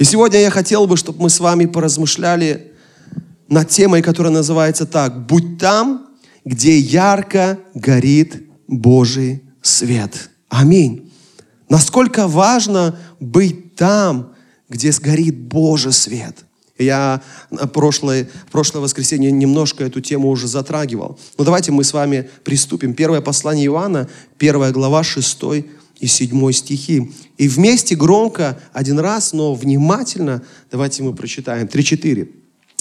И сегодня я хотел бы, чтобы мы с вами поразмышляли над темой, которая называется так. «Будь там, где ярко горит Божий свет». Аминь. Насколько важно быть там, где сгорит Божий свет. Я прошлое, прошлое воскресенье немножко эту тему уже затрагивал. Но давайте мы с вами приступим. Первое послание Иоанна, первая глава, 6 и 7 стихи. И вместе громко один раз, но внимательно, давайте мы прочитаем. 3-4.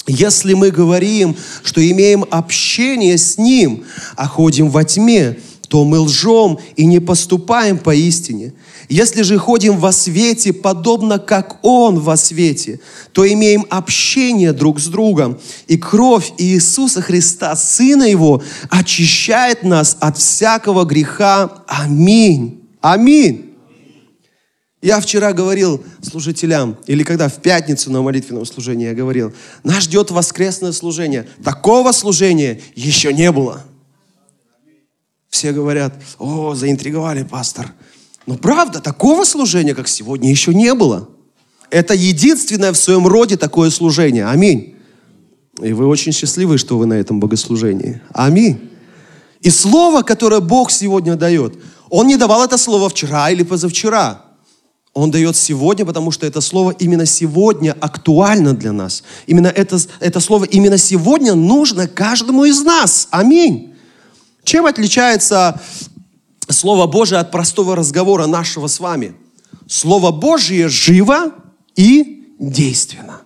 Если мы говорим, что имеем общение с Ним, а ходим во тьме, то мы лжем и не поступаем по истине. Если же ходим во свете, подобно как Он во свете, то имеем общение друг с другом. И кровь Иисуса Христа, Сына Его, очищает нас от всякого греха. Аминь. Аминь. Я вчера говорил служителям, или когда в пятницу на молитвенном служении я говорил, нас ждет воскресное служение. Такого служения еще не было. Все говорят, о, заинтриговали, пастор. Но правда, такого служения, как сегодня, еще не было. Это единственное в своем роде такое служение. Аминь. И вы очень счастливы, что вы на этом богослужении. Аминь. И слово, которое Бог сегодня дает, Он не давал это слово вчера или позавчера. Он дает сегодня, потому что это слово именно сегодня актуально для нас. Именно это, это слово именно сегодня нужно каждому из нас. Аминь. Чем отличается Слово Божие от простого разговора нашего с вами? Слово Божье живо и действенно.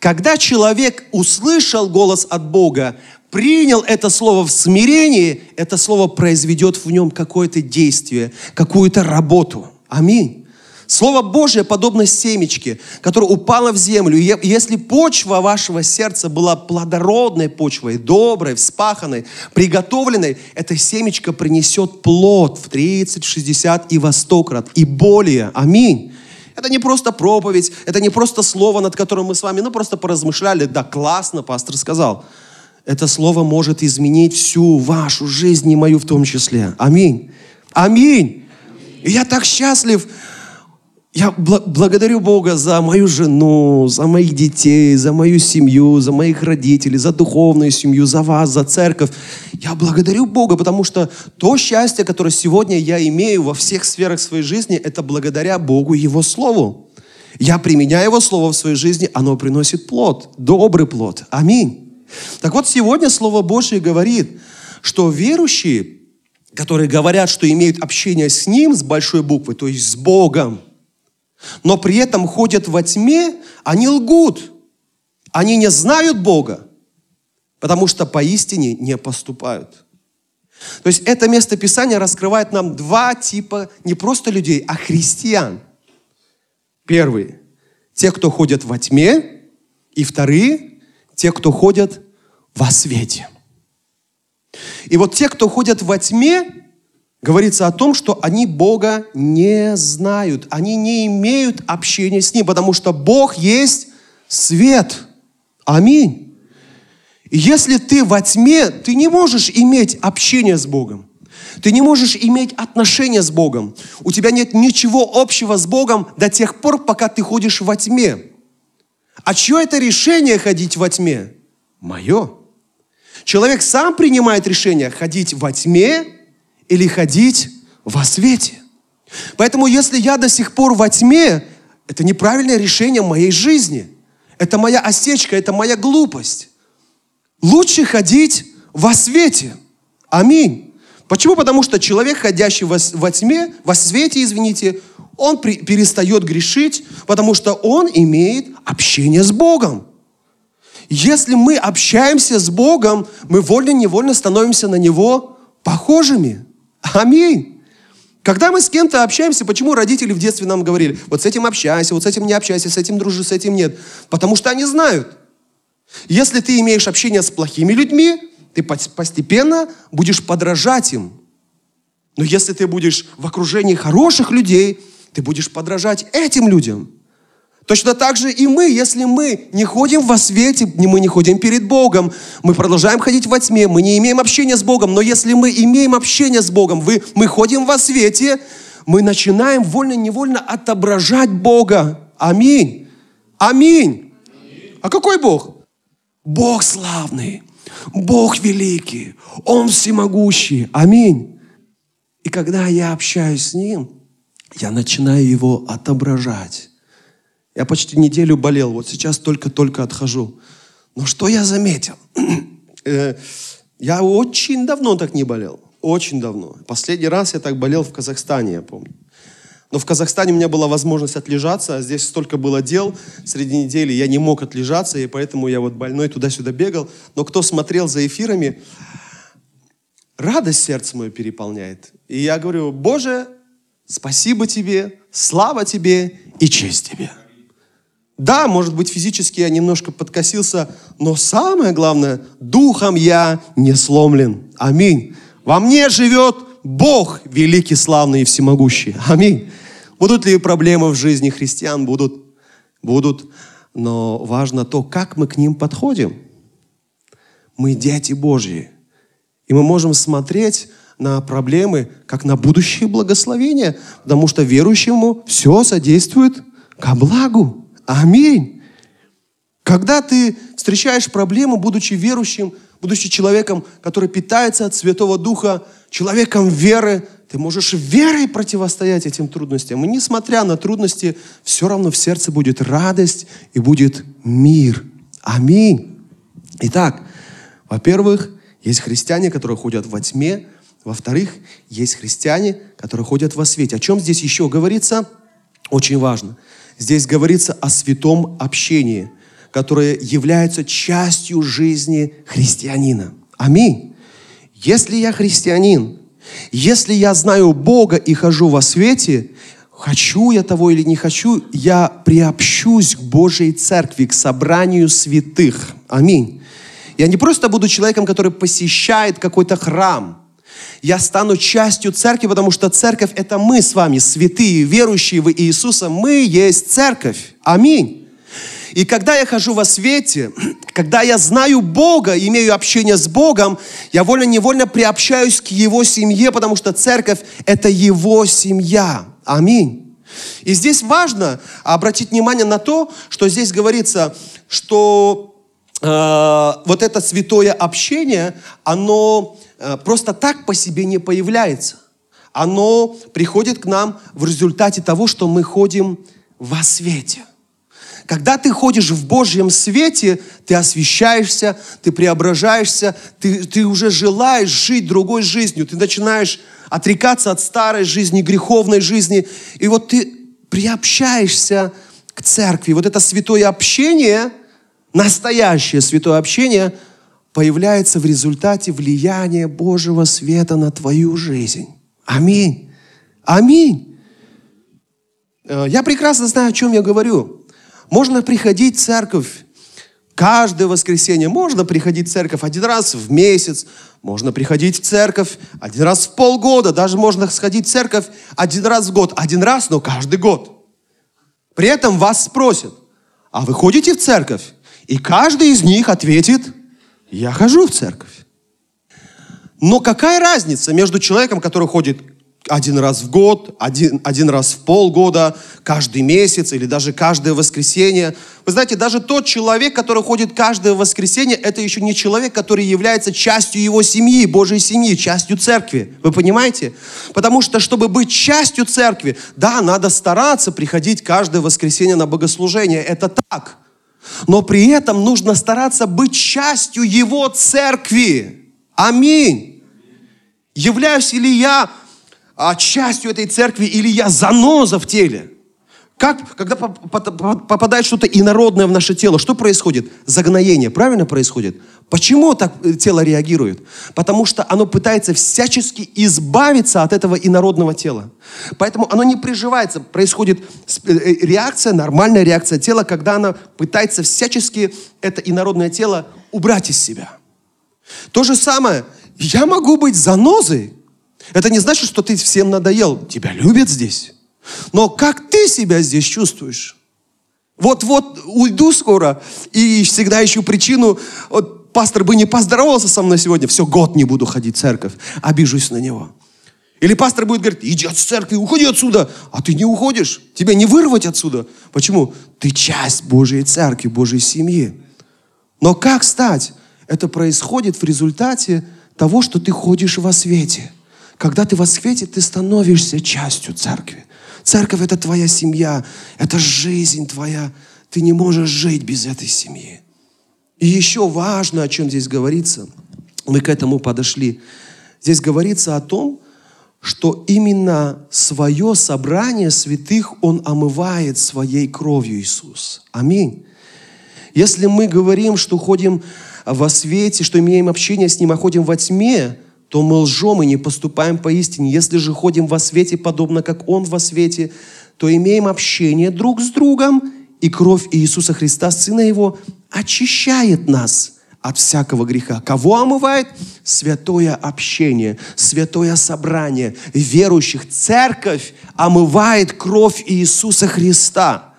Когда человек услышал голос от Бога, принял это слово в смирении, это слово произведет в нем какое-то действие, какую-то работу. Аминь. Слово Божье подобно семечке, которое упало в землю. Если почва вашего сердца была плодородной почвой, доброй, вспаханной, приготовленной, эта семечко принесет плод в 30, 60 и во 100 крат, и более. Аминь. Это не просто проповедь, это не просто слово, над которым мы с вами, ну, просто поразмышляли. Да, классно, пастор сказал. Это слово может изменить всю вашу жизнь, и мою в том числе. Аминь. Аминь. И я так счастлив, я благодарю Бога за мою жену, за моих детей, за мою семью, за моих родителей, за духовную семью, за вас, за церковь. Я благодарю Бога, потому что то счастье, которое сегодня я имею во всех сферах своей жизни, это благодаря Богу и Его Слову. Я применяю Его Слово в своей жизни, оно приносит плод, добрый плод. Аминь. Так вот, сегодня Слово Божье говорит, что верующие, которые говорят, что имеют общение с Ним, с большой буквы, то есть с Богом, но при этом ходят во тьме, они лгут. Они не знают Бога, потому что поистине не поступают. То есть это место Писания раскрывает нам два типа не просто людей, а христиан. Первый – те, кто ходят во тьме, и вторые – те, кто ходят во свете. И вот те, кто ходят во тьме, говорится о том, что они Бога не знают, они не имеют общения с Ним, потому что Бог есть свет. Аминь. Если ты во тьме, ты не можешь иметь общение с Богом. Ты не можешь иметь отношения с Богом. У тебя нет ничего общего с Богом до тех пор, пока ты ходишь во тьме. А чье это решение ходить во тьме? Мое. Человек сам принимает решение ходить во тьме или ходить во свете. Поэтому если я до сих пор во тьме, это неправильное решение моей жизни. Это моя осечка, это моя глупость. Лучше ходить во свете. Аминь. Почему? Потому что человек, ходящий во, во тьме, во свете, извините, он при, перестает грешить, потому что он имеет общение с Богом. Если мы общаемся с Богом, мы вольно-невольно становимся на Него похожими. Аминь. Когда мы с кем-то общаемся, почему родители в детстве нам говорили, вот с этим общайся, вот с этим не общайся, с этим дружи, с этим нет? Потому что они знают. Если ты имеешь общение с плохими людьми, ты постепенно будешь подражать им. Но если ты будешь в окружении хороших людей, ты будешь подражать этим людям. Точно так же и мы, если мы не ходим во свете, мы не ходим перед Богом, мы продолжаем ходить во тьме, мы не имеем общения с Богом, но если мы имеем общение с Богом, вы, мы ходим во свете, мы начинаем вольно-невольно отображать Бога. Аминь. Аминь. А какой Бог? Бог славный, Бог великий, Он всемогущий. Аминь. И когда я общаюсь с Ним, я начинаю Его отображать. Я почти неделю болел, вот сейчас только-только отхожу. Но что я заметил? Э, я очень давно так не болел. Очень давно. Последний раз я так болел в Казахстане, я помню. Но в Казахстане у меня была возможность отлежаться, а здесь столько было дел среди недели, я не мог отлежаться, и поэтому я вот больной туда-сюда бегал. Но кто смотрел за эфирами, радость сердце мое переполняет. И я говорю, Боже, спасибо Тебе, слава Тебе и честь Тебе. Да, может быть, физически я немножко подкосился, но самое главное, духом я не сломлен. Аминь. Во мне живет Бог великий, славный и всемогущий. Аминь. Будут ли проблемы в жизни христиан? Будут. Будут. Но важно то, как мы к ним подходим. Мы дети Божьи. И мы можем смотреть на проблемы, как на будущее благословение, потому что верующему все содействует ко благу. Аминь. Когда ты встречаешь проблему, будучи верующим, будучи человеком, который питается от Святого Духа, человеком веры, ты можешь верой противостоять этим трудностям. И несмотря на трудности, все равно в сердце будет радость и будет мир. Аминь. Итак, во-первых, есть христиане, которые ходят во тьме. Во-вторых, есть христиане, которые ходят во свете. О чем здесь еще говорится? Очень важно. Здесь говорится о святом общении, которое является частью жизни христианина. Аминь. Если я христианин, если я знаю Бога и хожу во свете, хочу я того или не хочу, я приобщусь к Божьей церкви, к собранию святых. Аминь. Я не просто буду человеком, который посещает какой-то храм – я стану частью церкви, потому что церковь – это мы с вами, святые, верующие в Иисуса. Мы есть церковь. Аминь. И когда я хожу во свете, когда я знаю Бога, имею общение с Богом, я вольно-невольно приобщаюсь к Его семье, потому что церковь – это Его семья. Аминь. И здесь важно обратить внимание на то, что здесь говорится, что э, вот это святое общение, оно Э, просто так по себе не появляется. Оно приходит к нам в результате того, что мы ходим во свете. Когда ты ходишь в Божьем свете, ты освещаешься, ты преображаешься, ты, ты уже желаешь жить другой жизнью, ты начинаешь отрекаться от старой жизни, греховной жизни, и вот ты приобщаешься к церкви. Вот это святое общение, настоящее святое общение – появляется в результате влияния Божьего света на твою жизнь. Аминь. Аминь. Э, я прекрасно знаю, о чем я говорю. Можно приходить в церковь каждое воскресенье. Можно приходить в церковь один раз в месяц. Можно приходить в церковь один раз в полгода. Даже можно сходить в церковь один раз в год. Один раз, но каждый год. При этом вас спросят, а вы ходите в церковь? И каждый из них ответит – я хожу в церковь. Но какая разница между человеком, который ходит один раз в год, один, один раз в полгода, каждый месяц или даже каждое воскресенье. Вы знаете, даже тот человек, который ходит каждое воскресенье, это еще не человек, который является частью его семьи, Божьей семьи, частью церкви. Вы понимаете? Потому что, чтобы быть частью церкви, да, надо стараться приходить каждое воскресенье на богослужение. Это так. Но при этом нужно стараться быть частью Его церкви. Аминь. Являюсь ли я а, частью этой церкви или я заноза в теле? Как, когда попадает что-то инородное в наше тело, что происходит? Загноение, правильно происходит? Почему так э, тело реагирует? Потому что оно пытается всячески избавиться от этого инородного тела. Поэтому оно не приживается. Происходит э, э, реакция, нормальная реакция тела, когда оно пытается всячески это инородное тело убрать из себя. То же самое, я могу быть занозой. Это не значит, что ты всем надоел. Тебя любят здесь. Но как ты себя здесь чувствуешь? Вот-вот уйду скоро и всегда ищу причину. Вот пастор бы не поздоровался со мной сегодня, все, год не буду ходить в церковь, обижусь на него. Или пастор будет говорить, иди от церкви, уходи отсюда, а ты не уходишь, тебя не вырвать отсюда. Почему? Ты часть Божьей церкви, Божьей семьи. Но как стать? Это происходит в результате того, что ты ходишь во свете. Когда ты во свете, ты становишься частью церкви. Церковь это твоя семья, это жизнь твоя. Ты не можешь жить без этой семьи. И еще важно, о чем здесь говорится, мы к этому подошли. Здесь говорится о том, что именно свое собрание святых Он омывает своей кровью Иисус. Аминь. Если мы говорим, что ходим во свете, что имеем общение с Ним, а ходим во тьме, то мы лжем и не поступаем по истине. Если же ходим во свете, подобно как Он во свете, то имеем общение друг с другом, и кровь Иисуса Христа, Сына Его, очищает нас от всякого греха. Кого омывает? Святое общение, святое собрание верующих. Церковь омывает кровь Иисуса Христа.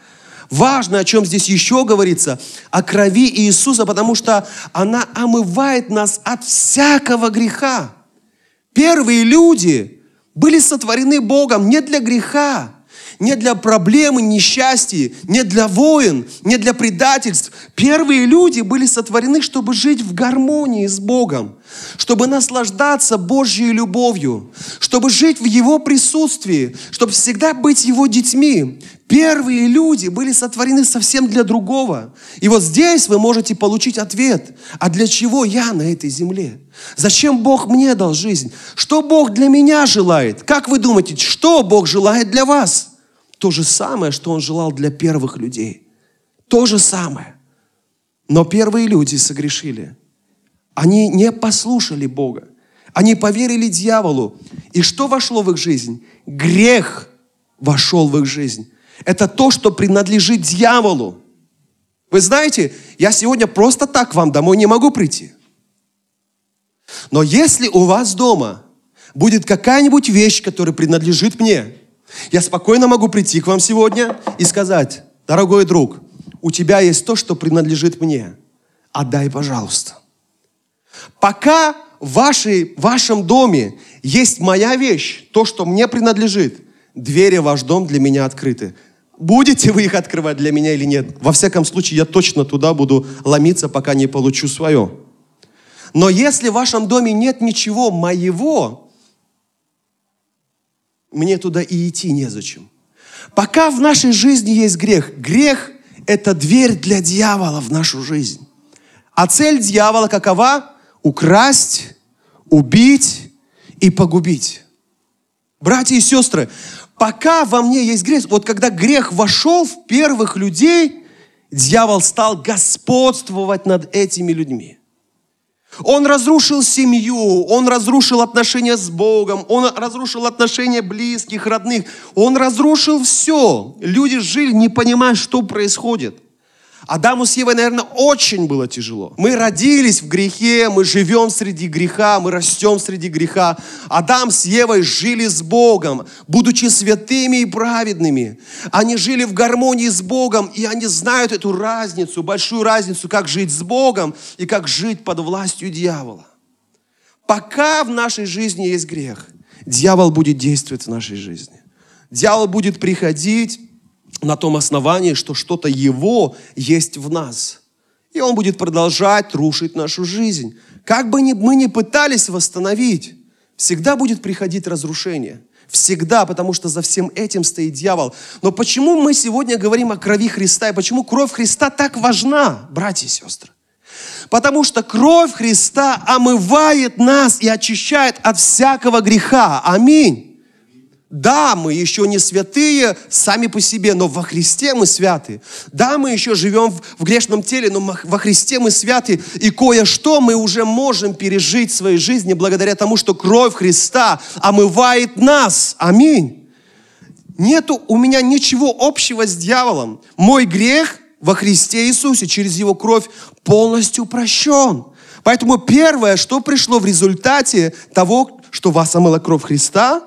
Важно, о чем здесь еще говорится, о крови Иисуса, потому что она омывает нас от всякого греха. Первые люди были сотворены Богом не для греха, не для проблемы, несчастья, не для войн, не для предательств. Первые люди были сотворены, чтобы жить в гармонии с Богом, чтобы наслаждаться Божьей любовью, чтобы жить в Его присутствии, чтобы всегда быть Его детьми. Первые люди были сотворены совсем для другого. И вот здесь вы можете получить ответ. А для чего я на этой земле? Зачем Бог мне дал жизнь? Что Бог для меня желает? Как вы думаете, что Бог желает для вас? То же самое, что Он желал для первых людей. То же самое. Но первые люди согрешили. Они не послушали Бога. Они поверили дьяволу. И что вошло в их жизнь? Грех вошел в их жизнь. Это то, что принадлежит дьяволу. Вы знаете, я сегодня просто так вам домой не могу прийти. Но если у вас дома будет какая-нибудь вещь, которая принадлежит мне, я спокойно могу прийти к вам сегодня и сказать, дорогой друг, у тебя есть то, что принадлежит мне. Отдай, пожалуйста. Пока в, вашей, в вашем доме есть моя вещь, то, что мне принадлежит, двери в ваш дом для меня открыты. Будете вы их открывать для меня или нет? Во всяком случае, я точно туда буду ломиться, пока не получу свое. Но если в вашем доме нет ничего моего, мне туда и идти незачем. Пока в нашей жизни есть грех, грех – это дверь для дьявола в нашу жизнь. А цель дьявола какова? Украсть, убить и погубить. Братья и сестры, Пока во мне есть грех, вот когда грех вошел в первых людей, дьявол стал господствовать над этими людьми. Он разрушил семью, он разрушил отношения с Богом, он разрушил отношения близких, родных. Он разрушил все. Люди жили, не понимая, что происходит. Адаму с Евой, наверное, очень было тяжело. Мы родились в грехе, мы живем среди греха, мы растем среди греха. Адам с Евой жили с Богом, будучи святыми и праведными. Они жили в гармонии с Богом, и они знают эту разницу, большую разницу, как жить с Богом и как жить под властью дьявола. Пока в нашей жизни есть грех, дьявол будет действовать в нашей жизни. Дьявол будет приходить на том основании, что что-то Его есть в нас. И Он будет продолжать рушить нашу жизнь. Как бы мы ни пытались восстановить, всегда будет приходить разрушение. Всегда, потому что за всем этим стоит дьявол. Но почему мы сегодня говорим о крови Христа и почему кровь Христа так важна, братья и сестры? Потому что кровь Христа омывает нас и очищает от всякого греха. Аминь. Да, мы еще не святые сами по себе, но во Христе мы святы. Да, мы еще живем в, грешном теле, но во Христе мы святы. И кое-что мы уже можем пережить в своей жизни благодаря тому, что кровь Христа омывает нас. Аминь. Нету у меня ничего общего с дьяволом. Мой грех во Христе Иисусе через Его кровь полностью прощен. Поэтому первое, что пришло в результате того, что вас омыла кровь Христа,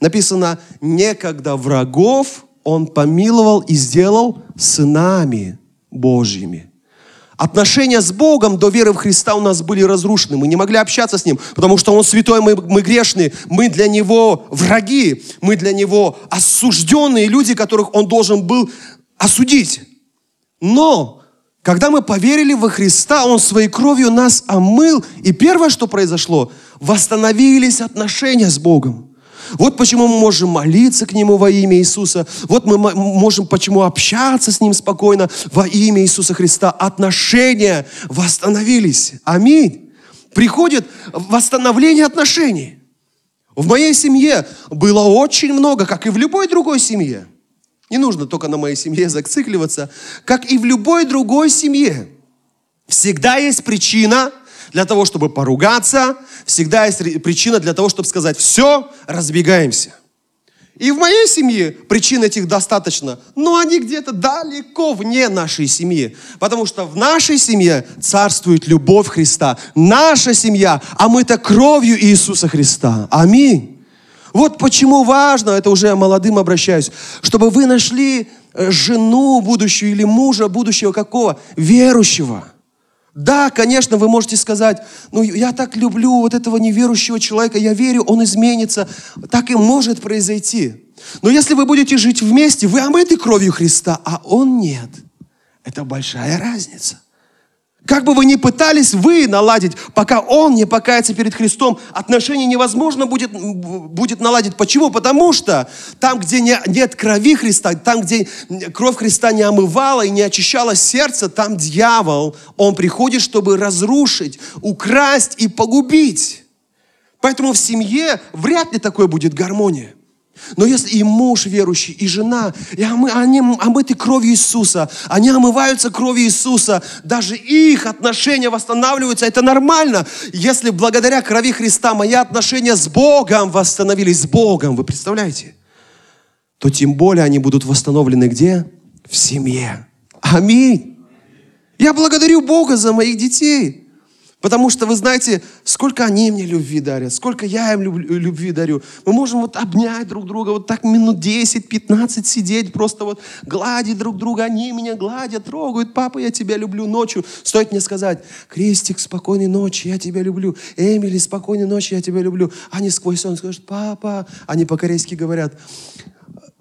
написано, некогда врагов Он помиловал и сделал сынами Божьими. Отношения с Богом до веры в Христа у нас были разрушены. Мы не могли общаться с Ним, потому что Он святой, мы, мы грешные. Мы для Него враги. Мы для Него осужденные люди, которых Он должен был осудить. Но, когда мы поверили во Христа, Он своей кровью нас омыл. И первое, что произошло, восстановились отношения с Богом. Вот почему мы можем молиться к Нему во имя Иисуса. Вот мы мо- можем почему общаться с Ним спокойно во имя Иисуса Христа. Отношения восстановились. Аминь. Приходит восстановление отношений. В моей семье было очень много, как и в любой другой семье. Не нужно только на моей семье зацикливаться. Как и в любой другой семье. Всегда есть причина для того, чтобы поругаться. Всегда есть ри- причина для того, чтобы сказать, все, разбегаемся. И в моей семье причин этих достаточно, но они где-то далеко вне нашей семьи. Потому что в нашей семье царствует любовь Христа. Наша семья омыта кровью Иисуса Христа. Аминь. Вот почему важно, это уже молодым обращаюсь, чтобы вы нашли э, жену будущую или мужа будущего какого? Верующего. Да, конечно, вы можете сказать, ну я так люблю вот этого неверующего человека, я верю, он изменится. Так и может произойти. Но если вы будете жить вместе, вы омыты кровью Христа, а он нет. Это большая разница. Как бы вы ни пытались вы наладить, пока он не покается перед Христом, отношения невозможно будет, будет наладить. Почему? Потому что там, где не- нет крови Христа, там, где кровь Христа не омывала и не очищала сердце, там дьявол, он приходит, чтобы разрушить, украсть и погубить. Поэтому в семье вряд ли такой будет гармония. Но если и муж верующий, и жена, и омы- они омыты кровью Иисуса, они омываются кровью Иисуса, даже их отношения восстанавливаются, это нормально. Если благодаря крови Христа мои отношения с Богом восстановились, с Богом, вы представляете? То тем более они будут восстановлены где? В семье. Аминь. Я благодарю Бога за моих детей. Потому что, вы знаете, сколько они мне любви дарят, сколько я им люб- любви дарю. Мы можем вот обнять друг друга, вот так минут 10-15 сидеть, просто вот гладить друг друга. Они меня гладят, трогают. Папа, я тебя люблю ночью. Стоит мне сказать, Крестик, спокойной ночи, я тебя люблю. Эмили, спокойной ночи, я тебя люблю. Они сквозь сон скажут, папа. Они по-корейски говорят,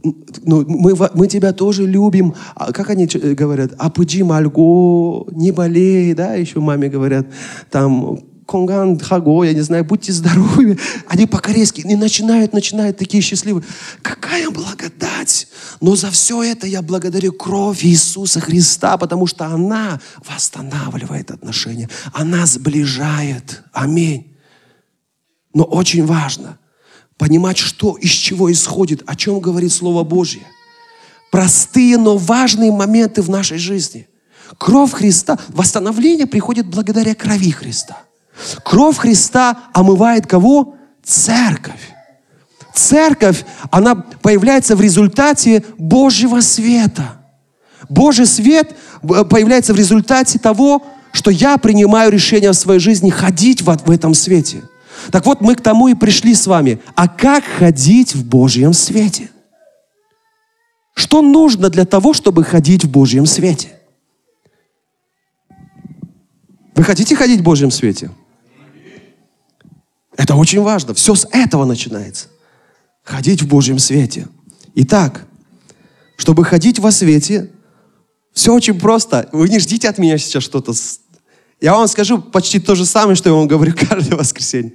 ну, мы, мы тебя тоже любим. А как они говорят? Апыджи мальго, не болей, да, еще маме говорят. Там, конган хаго, я не знаю, будьте здоровы. Они по-корейски и начинают, начинают такие счастливые. Какая благодать! Но за все это я благодарю кровь Иисуса Христа, потому что она восстанавливает отношения. Она сближает. Аминь. Но очень важно понимать, что из чего исходит, о чем говорит Слово Божье. Простые, но важные моменты в нашей жизни. Кровь Христа, восстановление приходит благодаря крови Христа. Кровь Христа омывает кого? Церковь. Церковь, она появляется в результате Божьего света. Божий свет э, появляется в результате того, что я принимаю решение в своей жизни ходить в, в этом свете. Так вот, мы к тому и пришли с вами. А как ходить в Божьем свете? Что нужно для того, чтобы ходить в Божьем свете? Вы хотите ходить в Божьем свете? Это очень важно. Все с этого начинается. Ходить в Божьем свете. Итак, чтобы ходить во свете, все очень просто. Вы не ждите от меня сейчас что-то. Я вам скажу почти то же самое, что я вам говорю каждое воскресенье.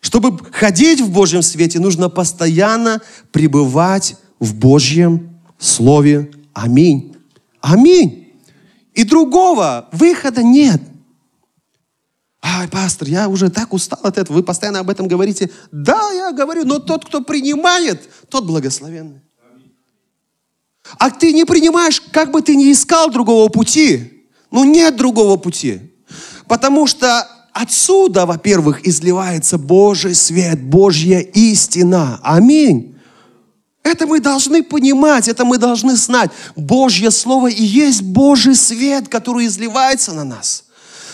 Чтобы ходить в Божьем свете, нужно постоянно пребывать в Божьем Слове. Аминь. Аминь. И другого выхода нет. Ай, пастор, я уже так устал от этого. Вы постоянно об этом говорите. Да, я говорю, но тот, кто принимает, тот благословенный. А ты не принимаешь, как бы ты ни искал другого пути. Ну, нет другого пути. Потому что отсюда, во-первых, изливается Божий свет, Божья истина. Аминь. Это мы должны понимать, это мы должны знать. Божье Слово и есть Божий свет, который изливается на нас.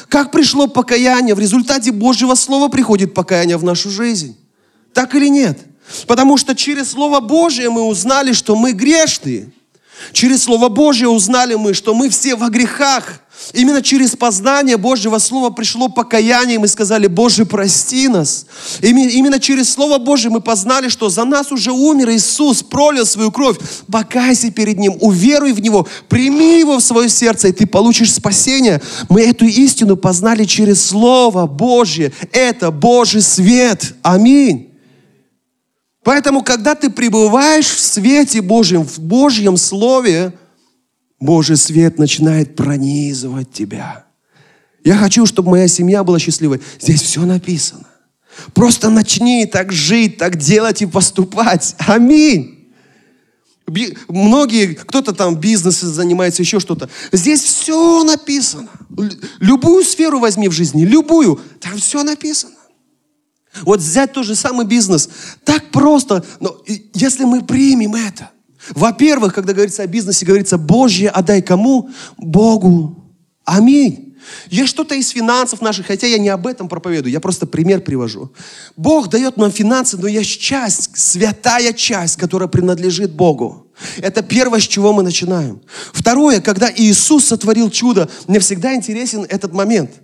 Как пришло покаяние? В результате Божьего Слова приходит покаяние в нашу жизнь. Так или нет? Потому что через Слово Божье мы узнали, что мы грешные. Через Слово Божье узнали мы, что мы все во грехах. Именно через познание Божьего Слова пришло покаяние, и мы сказали, Боже, прости нас. Именно через Слово Божье мы познали, что за нас уже умер Иисус, пролил свою кровь. Покайся перед Ним, уверуй в Него, прими Его в свое сердце, и ты получишь спасение. Мы эту истину познали через Слово Божье. Это Божий свет. Аминь. Поэтому, когда ты пребываешь в свете Божьем, в Божьем Слове, Божий свет начинает пронизывать тебя. Я хочу, чтобы моя семья была счастливой. Здесь все написано. Просто начни так жить, так делать и поступать. Аминь. Многие, кто-то там бизнесом занимается, еще что-то. Здесь все написано. Любую сферу возьми в жизни, любую, там все написано. Вот взять тот же самый бизнес. Так просто. Но если мы примем это. Во-первых, когда говорится о бизнесе, говорится, Божье отдай кому? Богу. Аминь. Есть что-то из финансов наших, хотя я не об этом проповедую, я просто пример привожу. Бог дает нам финансы, но есть часть, святая часть, которая принадлежит Богу. Это первое, с чего мы начинаем. Второе, когда Иисус сотворил чудо, мне всегда интересен этот момент –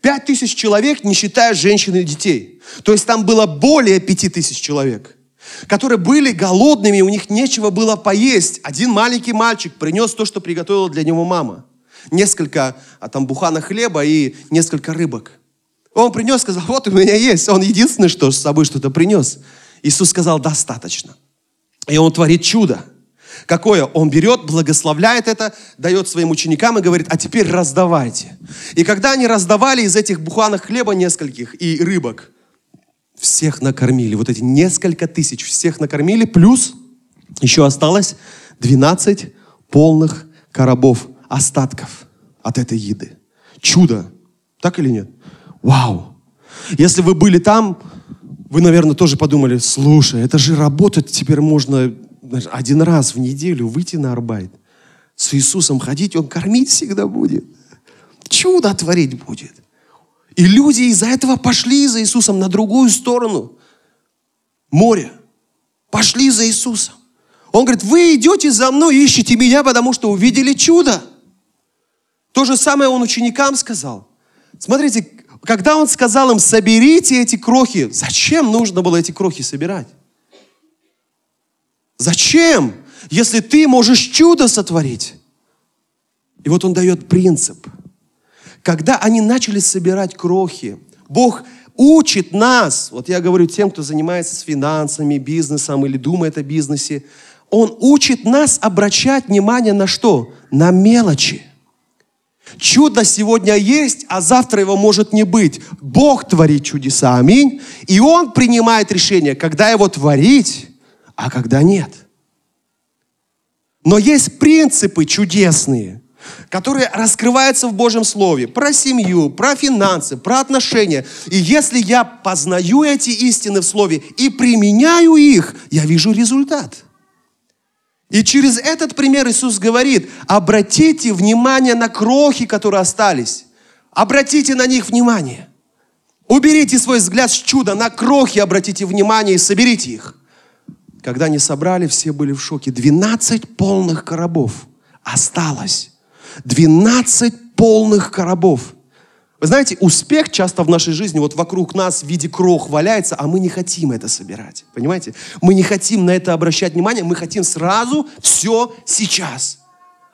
Пять тысяч человек, не считая женщин и детей. То есть там было более пяти тысяч человек, которые были голодными, у них нечего было поесть. Один маленький мальчик принес то, что приготовила для него мама. Несколько а там бухана хлеба и несколько рыбок. Он принес, сказал, вот у меня есть. Он единственный, что с собой что-то принес. Иисус сказал, достаточно. И он творит чудо. Какое? Он берет, благословляет это, дает своим ученикам и говорит, а теперь раздавайте. И когда они раздавали из этих буханок хлеба нескольких и рыбок, всех накормили. Вот эти несколько тысяч всех накормили, плюс еще осталось 12 полных коробов остатков от этой еды. Чудо. Так или нет? Вау. Если вы были там, вы, наверное, тоже подумали, слушай, это же работать теперь можно один раз в неделю выйти на арбайт, с Иисусом ходить, Он кормить всегда будет. Чудо творить будет. И люди из-за этого пошли за Иисусом на другую сторону моря. Пошли за Иисусом. Он говорит, вы идете за мной, ищете меня, потому что увидели чудо. То же самое он ученикам сказал. Смотрите, когда он сказал им, соберите эти крохи, зачем нужно было эти крохи собирать? Зачем, если ты можешь чудо сотворить? И вот он дает принцип. Когда они начали собирать крохи, Бог учит нас, вот я говорю тем, кто занимается с финансами, бизнесом или думает о бизнесе, Он учит нас обращать внимание на что? На мелочи. Чудо сегодня есть, а завтра его может не быть. Бог творит чудеса, аминь. И Он принимает решение, когда его творить, а когда нет. Но есть принципы чудесные, которые раскрываются в Божьем Слове. Про семью, про финансы, про отношения. И если я познаю эти истины в Слове и применяю их, я вижу результат. И через этот пример Иисус говорит, обратите внимание на крохи, которые остались. Обратите на них внимание. Уберите свой взгляд с чуда, на крохи обратите внимание и соберите их. Когда они собрали, все были в шоке. 12 полных коробов осталось. 12 полных коробов. Вы знаете, успех часто в нашей жизни вот вокруг нас в виде крох валяется, а мы не хотим это собирать. Понимаете? Мы не хотим на это обращать внимание, мы хотим сразу все сейчас.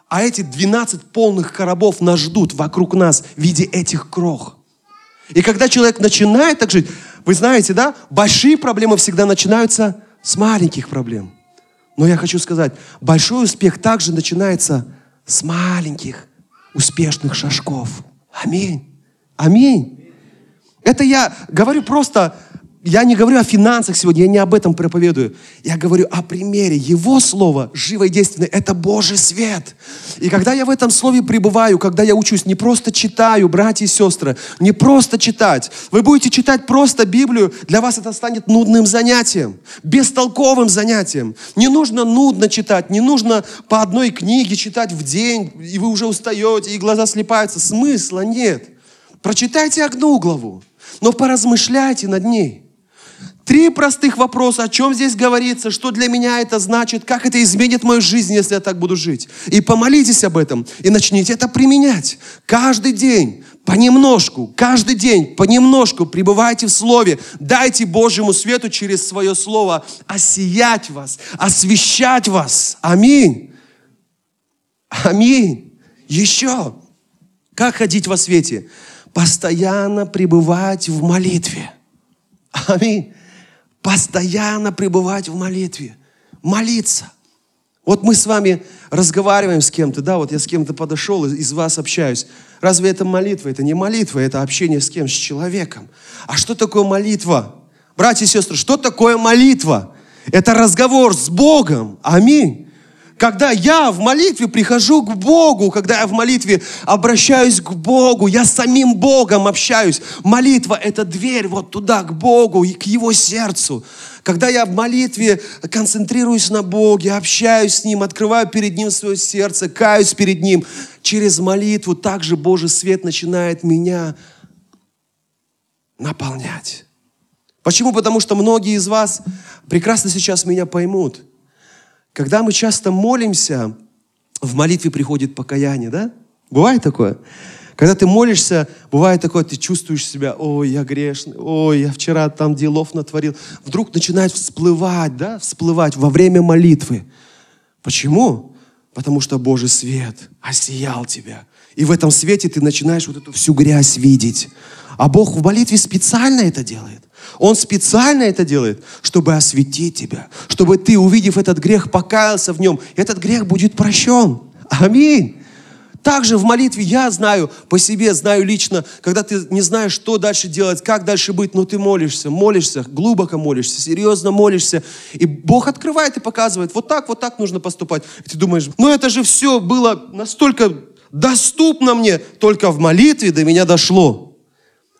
А эти 12 полных коробов нас ждут вокруг нас в виде этих крох. И когда человек начинает так жить, вы знаете, да, большие проблемы всегда начинаются с маленьких проблем. Но я хочу сказать, большой успех также начинается с маленьких успешных шажков. Аминь. Аминь. Это я говорю просто я не говорю о финансах сегодня, я не об этом проповедую. Я говорю о примере. Его слово, живо и действенное, это Божий свет. И когда я в этом слове пребываю, когда я учусь, не просто читаю, братья и сестры, не просто читать. Вы будете читать просто Библию, для вас это станет нудным занятием, бестолковым занятием. Не нужно нудно читать, не нужно по одной книге читать в день, и вы уже устаете, и глаза слепаются. Смысла нет. Прочитайте одну главу, но поразмышляйте над ней. Три простых вопроса, о чем здесь говорится, что для меня это значит, как это изменит мою жизнь, если я так буду жить. И помолитесь об этом, и начните это применять. Каждый день, понемножку, каждый день, понемножку пребывайте в Слове. Дайте Божьему свету через свое Слово осиять вас, освещать вас. Аминь. Аминь. Еще. Как ходить во свете? Постоянно пребывать в молитве. Аминь постоянно пребывать в молитве, молиться. Вот мы с вами разговариваем с кем-то, да, вот я с кем-то подошел, из вас общаюсь. Разве это молитва? Это не молитва, это общение с кем? С человеком. А что такое молитва? Братья и сестры, что такое молитва? Это разговор с Богом. Аминь. Когда я в молитве прихожу к Богу, когда я в молитве обращаюсь к Богу, я с самим Богом общаюсь. Молитва – это дверь вот туда, к Богу и к Его сердцу. Когда я в молитве концентрируюсь на Боге, общаюсь с Ним, открываю перед Ним свое сердце, каюсь перед Ним, через молитву также Божий свет начинает меня наполнять. Почему? Потому что многие из вас прекрасно сейчас меня поймут – когда мы часто молимся, в молитве приходит покаяние, да? Бывает такое? Когда ты молишься, бывает такое, ты чувствуешь себя, ой, я грешный, ой, я вчера там делов натворил. Вдруг начинает всплывать, да, всплывать во время молитвы. Почему? Потому что Божий свет осиял тебя. И в этом свете ты начинаешь вот эту всю грязь видеть. А Бог в молитве специально это делает. Он специально это делает, чтобы осветить тебя, чтобы ты, увидев этот грех, покаялся в нем. Этот грех будет прощен. Аминь. Также в молитве я знаю по себе, знаю лично, когда ты не знаешь, что дальше делать, как дальше быть, но ты молишься, молишься, глубоко молишься, серьезно молишься, и Бог открывает и показывает, вот так, вот так нужно поступать. И ты думаешь, ну это же все было настолько доступно мне, только в молитве до меня дошло.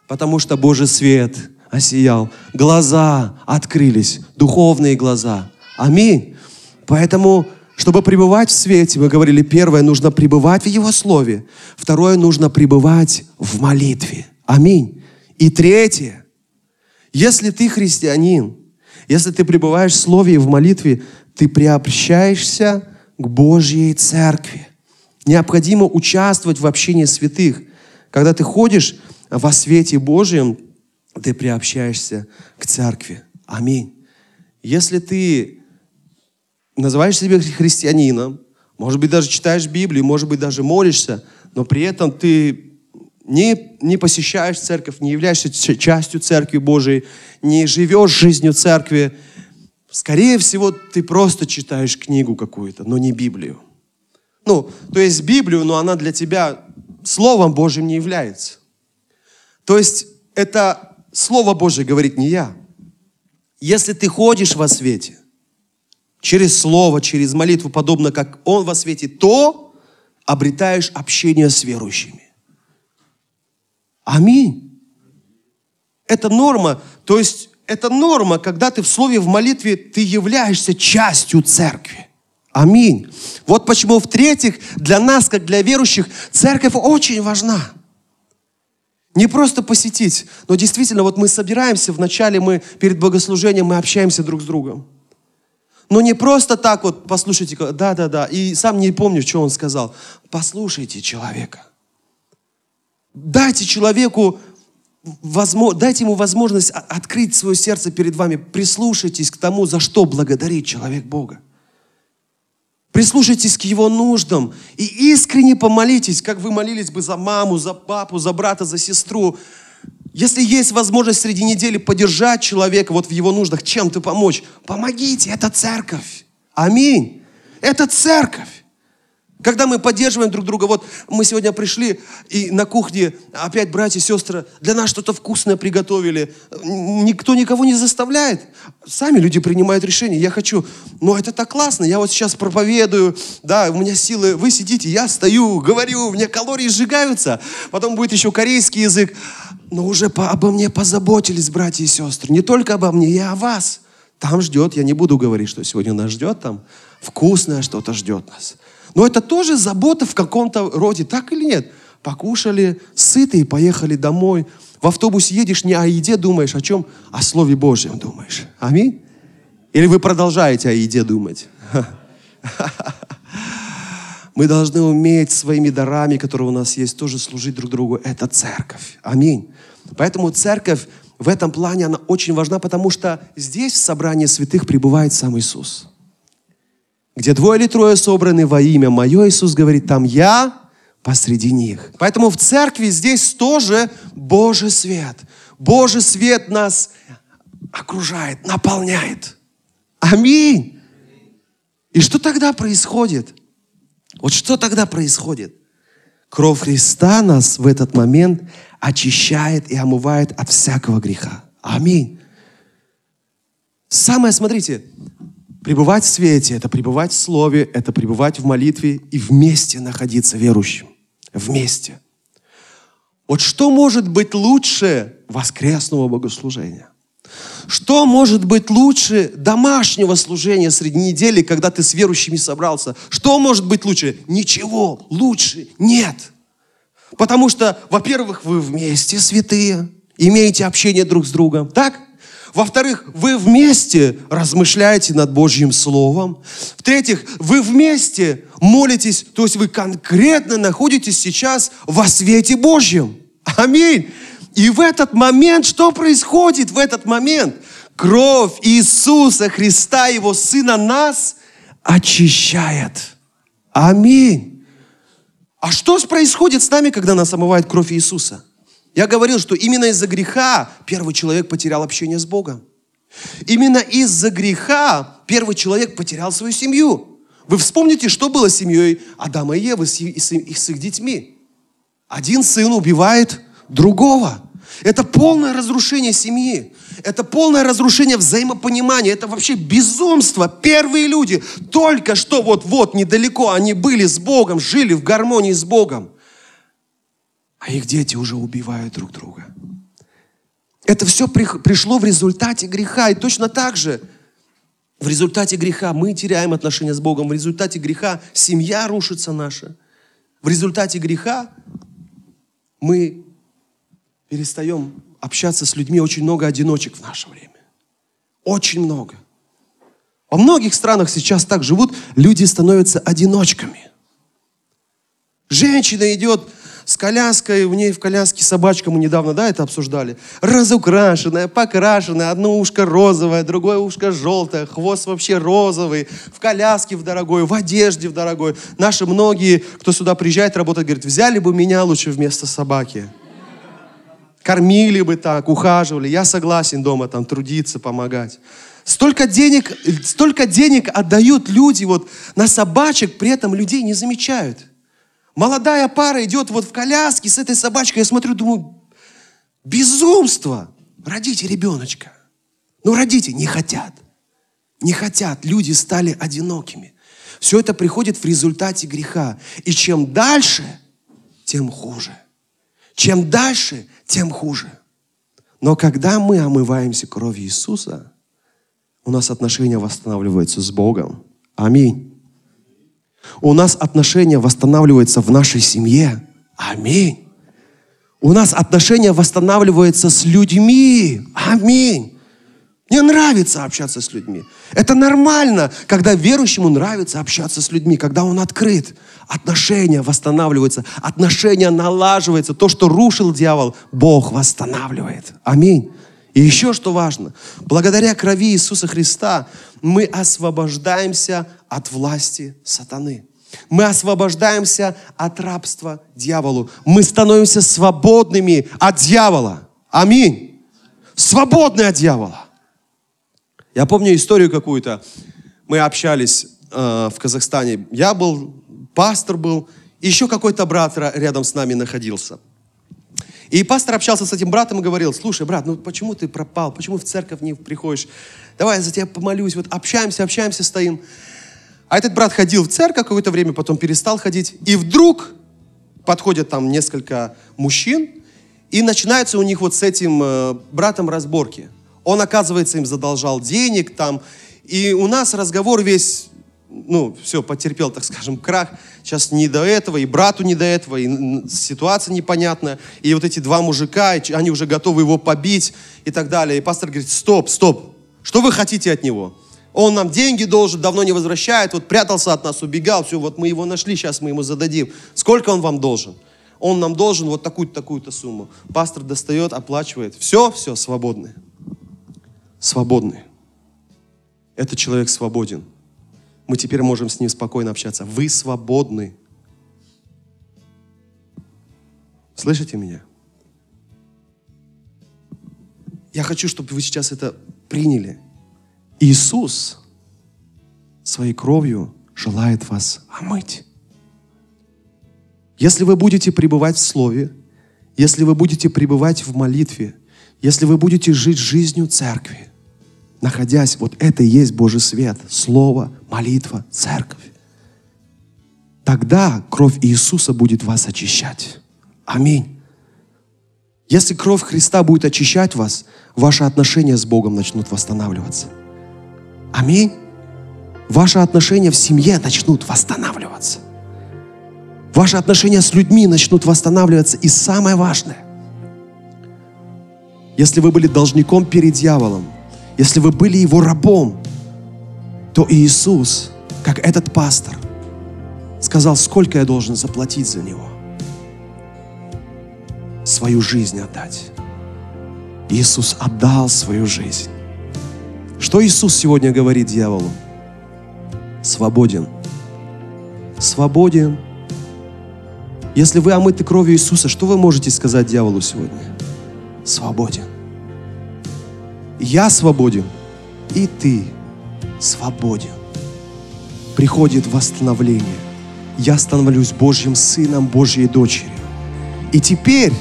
Потому что Божий свет – осиял. Глаза открылись, духовные глаза. Аминь. Поэтому, чтобы пребывать в свете, мы говорили, первое, нужно пребывать в Его Слове. Второе, нужно пребывать в молитве. Аминь. И третье, если ты христианин, если ты пребываешь в Слове и в молитве, ты приобщаешься к Божьей Церкви. Необходимо участвовать в общении святых. Когда ты ходишь во свете Божьем, ты приобщаешься к церкви. Аминь. Если ты называешь себя христианином, может быть, даже читаешь Библию, может быть, даже молишься, но при этом ты не, не посещаешь церковь, не являешься частью Церкви Божией, не живешь жизнью Церкви, скорее всего, ты просто читаешь книгу какую-то, но не Библию. Ну, то есть Библию, но она для тебя Словом Божьим не является. То есть это Слово Божье говорит не я. Если ты ходишь во свете, через Слово, через молитву, подобно как Он во свете, то обретаешь общение с верующими. Аминь. Это норма, то есть это норма, когда ты в слове, в молитве, ты являешься частью церкви. Аминь. Вот почему, в-третьих, для нас, как для верующих, церковь очень важна. Не просто посетить, но действительно, вот мы собираемся, вначале мы перед богослужением, мы общаемся друг с другом. Но не просто так вот, послушайте, да-да-да, и сам не помню, что он сказал. Послушайте человека. Дайте человеку, дайте ему возможность открыть свое сердце перед вами. Прислушайтесь к тому, за что благодарит человек Бога. Прислушайтесь к его нуждам и искренне помолитесь, как вы молились бы за маму, за папу, за брата, за сестру. Если есть возможность среди недели поддержать человека вот в его нуждах, чем-то помочь, помогите, это церковь. Аминь. Это церковь. Когда мы поддерживаем друг друга, вот мы сегодня пришли, и на кухне опять братья сестры для нас что-то вкусное приготовили. Никто никого не заставляет. Сами люди принимают решение. Я хочу, ну это так классно, я вот сейчас проповедую, да, у меня силы, вы сидите, я стою, говорю, у меня калории сжигаются. Потом будет еще корейский язык. Но уже по, обо мне позаботились братья и сестры. Не только обо мне, и о вас. Там ждет, я не буду говорить, что сегодня нас ждет там. Вкусное что-то ждет нас. Но это тоже забота в каком-то роде, так или нет? Покушали, сыты и поехали домой. В автобусе едешь, не о еде думаешь, о чем? О Слове Божьем думаешь. Аминь? Или вы продолжаете о еде думать? Мы должны уметь своими дарами, которые у нас есть, тоже служить друг другу. Это церковь. Аминь. Поэтому церковь в этом плане, она очень важна, потому что здесь в собрании святых пребывает сам Иисус где двое или трое собраны во имя Мое, Иисус говорит, там я посреди них. Поэтому в церкви здесь тоже Божий свет. Божий свет нас окружает, наполняет. Аминь. И что тогда происходит? Вот что тогда происходит? Кровь Христа нас в этот момент очищает и омывает от всякого греха. Аминь. Самое, смотрите, Пребывать в свете – это пребывать в Слове, это пребывать в молитве и вместе находиться верующим. Вместе. Вот что может быть лучше воскресного богослужения? Что может быть лучше домашнего служения среди недели, когда ты с верующими собрался? Что может быть лучше? Ничего лучше нет. Потому что, во-первых, вы вместе святые, имеете общение друг с другом, так? Во-вторых, вы вместе размышляете над Божьим Словом. В-третьих, вы вместе молитесь, то есть вы конкретно находитесь сейчас во свете Божьем. Аминь. И в этот момент, что происходит в этот момент? Кровь Иисуса Христа, Его Сына, нас очищает. Аминь. А что происходит с нами, когда нас омывает кровь Иисуса? Я говорил, что именно из-за греха первый человек потерял общение с Богом. Именно из-за греха первый человек потерял свою семью. Вы вспомните, что было с семьей Адама и Евы, с, их детьми. Один сын убивает другого. Это полное разрушение семьи. Это полное разрушение взаимопонимания. Это вообще безумство. Первые люди только что вот-вот недалеко они были с Богом, жили в гармонии с Богом а их дети уже убивают друг друга. Это все пришло в результате греха. И точно так же в результате греха мы теряем отношения с Богом. В результате греха семья рушится наша. В результате греха мы перестаем общаться с людьми. Очень много одиночек в наше время. Очень много. Во многих странах сейчас так живут, люди становятся одиночками. Женщина идет с коляской, в ней в коляске собачка, мы недавно, да, это обсуждали, разукрашенная, покрашенная, одно ушко розовое, другое ушко желтое, хвост вообще розовый, в коляске в дорогой, в одежде в дорогой. Наши многие, кто сюда приезжает работать, говорят, взяли бы меня лучше вместо собаки. Кормили бы так, ухаживали. Я согласен дома там трудиться, помогать. Столько денег, столько денег отдают люди вот на собачек, при этом людей не замечают – Молодая пара идет вот в коляске с этой собачкой. Я смотрю, думаю, безумство. Родите ребеночка. Ну, родите, не хотят. Не хотят. Люди стали одинокими. Все это приходит в результате греха. И чем дальше, тем хуже. Чем дальше, тем хуже. Но когда мы омываемся кровью Иисуса, у нас отношения восстанавливаются с Богом. Аминь. У нас отношения восстанавливаются в нашей семье. Аминь. У нас отношения восстанавливаются с людьми. Аминь. Мне нравится общаться с людьми. Это нормально, когда верующему нравится общаться с людьми, когда он открыт. Отношения восстанавливаются, отношения налаживаются. То, что рушил дьявол, Бог восстанавливает. Аминь. И еще что важно, благодаря крови Иисуса Христа мы освобождаемся от власти сатаны. Мы освобождаемся от рабства дьяволу. Мы становимся свободными от дьявола. Аминь. Свободны от дьявола. Я помню историю какую-то. Мы общались э, в Казахстане. Я был пастор был, еще какой-то брат ра- рядом с нами находился. И пастор общался с этим братом и говорил, слушай, брат, ну почему ты пропал, почему в церковь не приходишь? Давай я за тебя помолюсь, вот общаемся, общаемся, стоим. А этот брат ходил в церковь какое-то время, потом перестал ходить. И вдруг подходят там несколько мужчин, и начинаются у них вот с этим э, братом разборки. Он, оказывается, им задолжал денег там. И у нас разговор весь, ну, все, потерпел, так скажем, крах. Сейчас не до этого, и брату не до этого, и ситуация непонятная. И вот эти два мужика, они уже готовы его побить и так далее. И пастор говорит, стоп, стоп, что вы хотите от него? Он нам деньги должен, давно не возвращает, вот прятался от нас, убегал, все, вот мы его нашли, сейчас мы ему зададим. Сколько он вам должен? Он нам должен вот такую-то, такую-то сумму. Пастор достает, оплачивает. Все, все, свободны. Свободны. Этот человек свободен. Мы теперь можем с ним спокойно общаться. Вы свободны. Слышите меня? Я хочу, чтобы вы сейчас это приняли. Иисус своей кровью желает вас омыть. Если вы будете пребывать в Слове, если вы будете пребывать в молитве, если вы будете жить жизнью церкви, находясь, вот это и есть Божий свет, Слово, молитва, церковь, тогда кровь Иисуса будет вас очищать. Аминь. Если кровь Христа будет очищать вас, ваши отношения с Богом начнут восстанавливаться. Аминь. Ваши отношения в семье начнут восстанавливаться. Ваши отношения с людьми начнут восстанавливаться. И самое важное, если вы были должником перед дьяволом, если вы были его рабом, то Иисус, как этот пастор, сказал, сколько я должен заплатить за него. Свою жизнь отдать. Иисус отдал свою жизнь. Что Иисус сегодня говорит дьяволу? Свободен. Свободен. Если вы омыты кровью Иисуса, что вы можете сказать дьяволу сегодня? Свободен. Я свободен, и ты свободен. Приходит восстановление. Я становлюсь Божьим сыном, Божьей дочерью. И теперь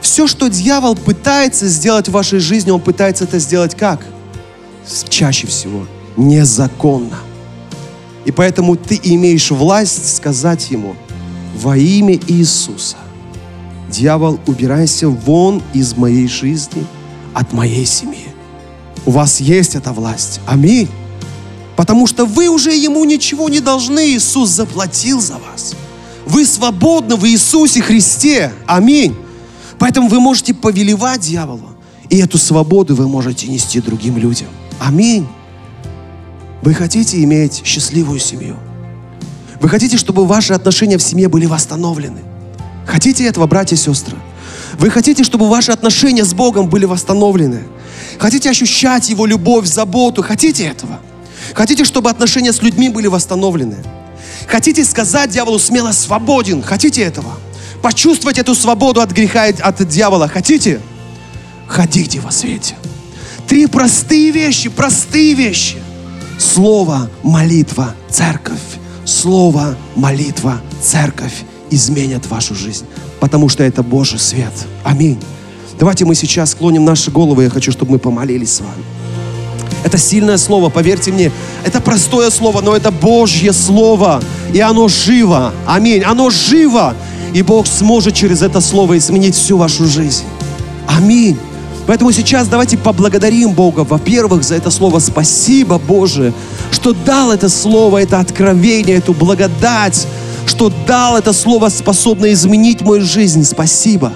все, что дьявол пытается сделать в вашей жизни, он пытается это сделать как? Чаще всего незаконно. И поэтому ты имеешь власть сказать ему во имя Иисуса, дьявол, убирайся вон из моей жизни, от моей семьи. У вас есть эта власть. Аминь. Потому что вы уже ему ничего не должны. Иисус заплатил за вас. Вы свободны в Иисусе Христе. Аминь. Поэтому вы можете повелевать дьяволу. И эту свободу вы можете нести другим людям. Аминь. Вы хотите иметь счастливую семью? Вы хотите, чтобы ваши отношения в семье были восстановлены? Хотите этого, братья и сестры? Вы хотите, чтобы ваши отношения с Богом были восстановлены? Хотите ощущать Его любовь, заботу? Хотите этого? Хотите, чтобы отношения с людьми были восстановлены? Хотите сказать дьяволу смело свободен? Хотите этого? Почувствовать эту свободу от греха и от дьявола? Хотите? Ходите во свете. Три простые вещи, простые вещи. Слово, молитва, церковь. Слово, молитва, церковь изменят вашу жизнь, потому что это Божий свет. Аминь. Давайте мы сейчас склоним наши головы. Я хочу, чтобы мы помолились с вами. Это сильное слово, поверьте мне. Это простое слово, но это Божье слово. И оно живо. Аминь. Оно живо. И Бог сможет через это слово изменить всю вашу жизнь. Аминь. Поэтому сейчас давайте поблагодарим Бога, во-первых, за это слово. Спасибо, Боже, что дал это слово, это откровение, эту благодать, что дал это слово, способное изменить мою жизнь. Спасибо.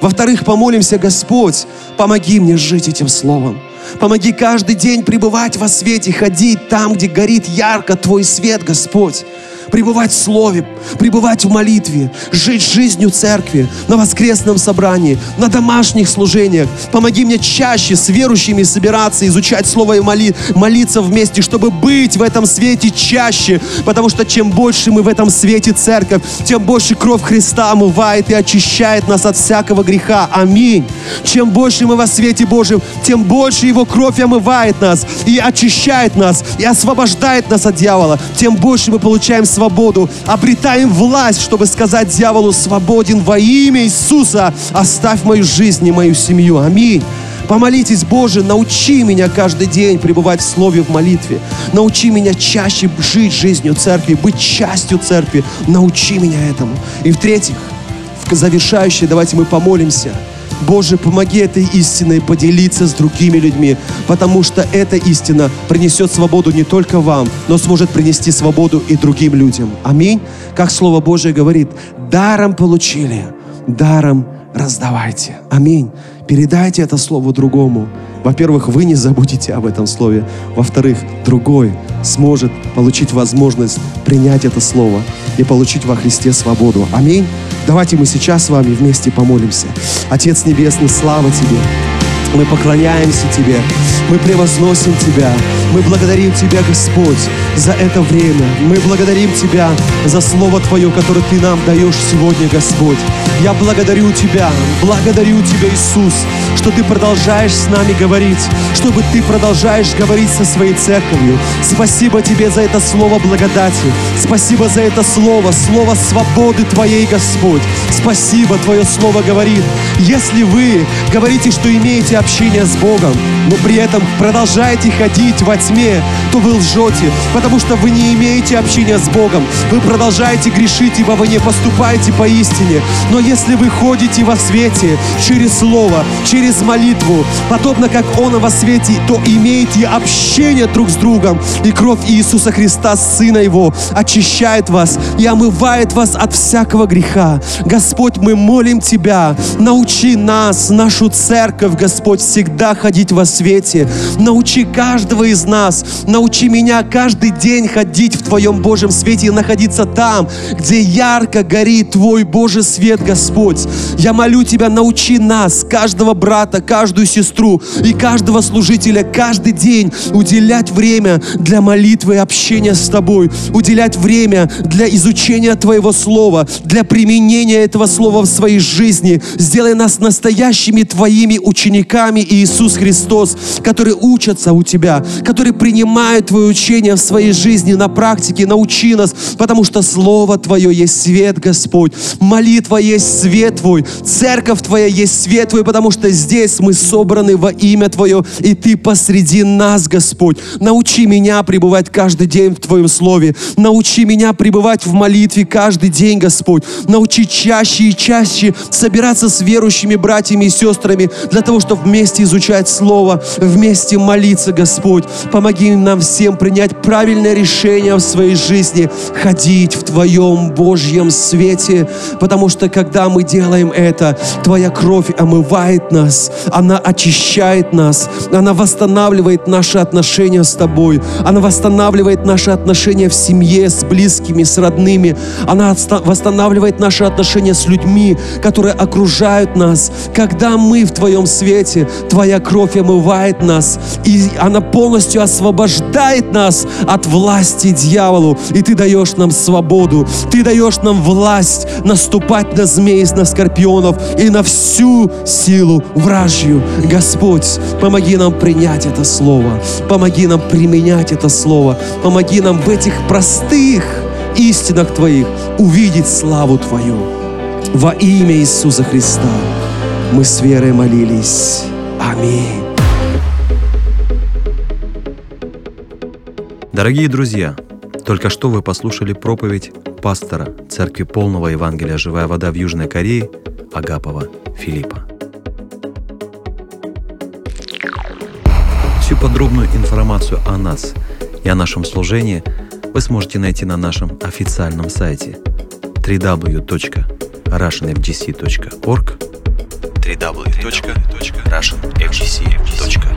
Во-вторых, помолимся, Господь, помоги мне жить этим словом. Помоги каждый день пребывать во свете, ходить там, где горит ярко Твой свет, Господь. Пребывать в Слове, пребывать в молитве, жить жизнью церкви, на воскресном собрании, на домашних служениях. Помоги мне чаще с верующими собираться, изучать Слово и моли, молиться вместе, чтобы быть в этом свете чаще. Потому что чем больше мы в этом свете церковь, тем больше кровь Христа омывает и очищает нас от всякого греха. Аминь. Чем больше мы во свете Божьем, тем больше Его кровь омывает нас и очищает нас, и освобождает нас от дьявола. Тем больше мы получаем свободу свободу, обретаем власть, чтобы сказать дьяволу свободен во имя Иисуса. Оставь мою жизнь и мою семью. Аминь. Помолитесь, Боже, научи меня каждый день пребывать в Слове, в молитве. Научи меня чаще жить жизнью церкви, быть частью церкви. Научи меня этому. И в-третьих, в завершающее, давайте мы помолимся. Боже, помоги этой истиной поделиться с другими людьми, потому что эта истина принесет свободу не только вам, но сможет принести свободу и другим людям. Аминь. Как Слово Божие говорит, даром получили, даром раздавайте. Аминь. Передайте это слово другому. Во-первых, вы не забудете об этом слове. Во-вторых, другой сможет получить возможность принять это слово и получить во Христе свободу. Аминь. Давайте мы сейчас с вами вместе помолимся. Отец Небесный, слава Тебе. Мы поклоняемся Тебе, мы превозносим Тебя, мы благодарим Тебя, Господь, за это время. Мы благодарим Тебя за Слово Твое, которое Ты нам даешь сегодня, Господь. Я благодарю Тебя, благодарю Тебя, Иисус, что Ты продолжаешь с нами говорить, чтобы Ты продолжаешь говорить со своей церковью. Спасибо Тебе за это Слово благодати. Спасибо за это Слово, Слово свободы Твоей, Господь. Спасибо, Твое Слово говорит. Если вы говорите, что имеете общение с Богом, но при этом продолжаете ходить во тьме, то вы лжете, потому что вы не имеете общения с Богом. Вы продолжаете грешить, ибо вы не поступаете по истине. Но если вы ходите во свете через Слово, через молитву, подобно как Он во свете, то имеете общение друг с другом. И кровь Иисуса Христа, Сына Его, очищает вас и омывает вас от всякого греха. Господь, мы молим Тебя, научи нас, нашу церковь, Господь, всегда ходить во свете. Научи каждого из нас, научи меня каждый день ходить в Твоем Божьем свете и находиться там, где ярко горит Твой Божий свет, Господь. Я молю Тебя, научи нас, каждого брата, каждую сестру и каждого служителя каждый день уделять время для молитвы и общения с Тобой, уделять время для изучения Твоего Слова, для применения этого Слова в своей жизни. Сделай нас настоящими Твоими учениками, Иисус Христос, которые учатся у Тебя, которые принимают Твое учение в своей жизни на практике. Научи нас, потому что Слово Твое есть свет, Господь. Молитва есть свет Твой. Церковь Твоя есть свет Твой, потому что здесь мы собраны во имя Твое, и Ты посреди нас, Господь. Научи меня пребывать каждый день в Твоем Слове. Научи меня пребывать в молитве каждый день, Господь. Научи чаще и чаще собираться с верующими братьями и сестрами для того, чтобы вместе изучать Слово, вместе молиться, Господь. Помоги нам всем принять правильное решение в своей жизни, ходить в Твоем Божьем свете, потому что когда мы делаем это, Твоя кровь омывает нас, она очищает нас, она восстанавливает наши отношения с Тобой, она восстанавливает наши отношения в семье, с близкими, с родными, она восстанавливает наши отношения с людьми, которые окружают нас. Когда мы в Твоем свете, Твоя кровь омывает нас, и она полностью освобождает нас от власти дьяволу, и Ты даешь нам свободу, Ты даешь нам власть наступать на змей, на скорпионов и на всю силу вражью. Господь, помоги нам принять это Слово, помоги нам применять это Слово, помоги нам в этих простых истинах Твоих увидеть славу Твою. Во имя Иисуса Христа мы с верой молились. Аминь. Дорогие друзья, только что вы послушали проповедь пастора Церкви Полного Евангелия «Живая вода» в Южной Корее Агапова Филиппа. Всю подробную информацию о нас и о нашем служении вы сможете найти на нашем официальном сайте www.russianfgc.org www.russianfgc.org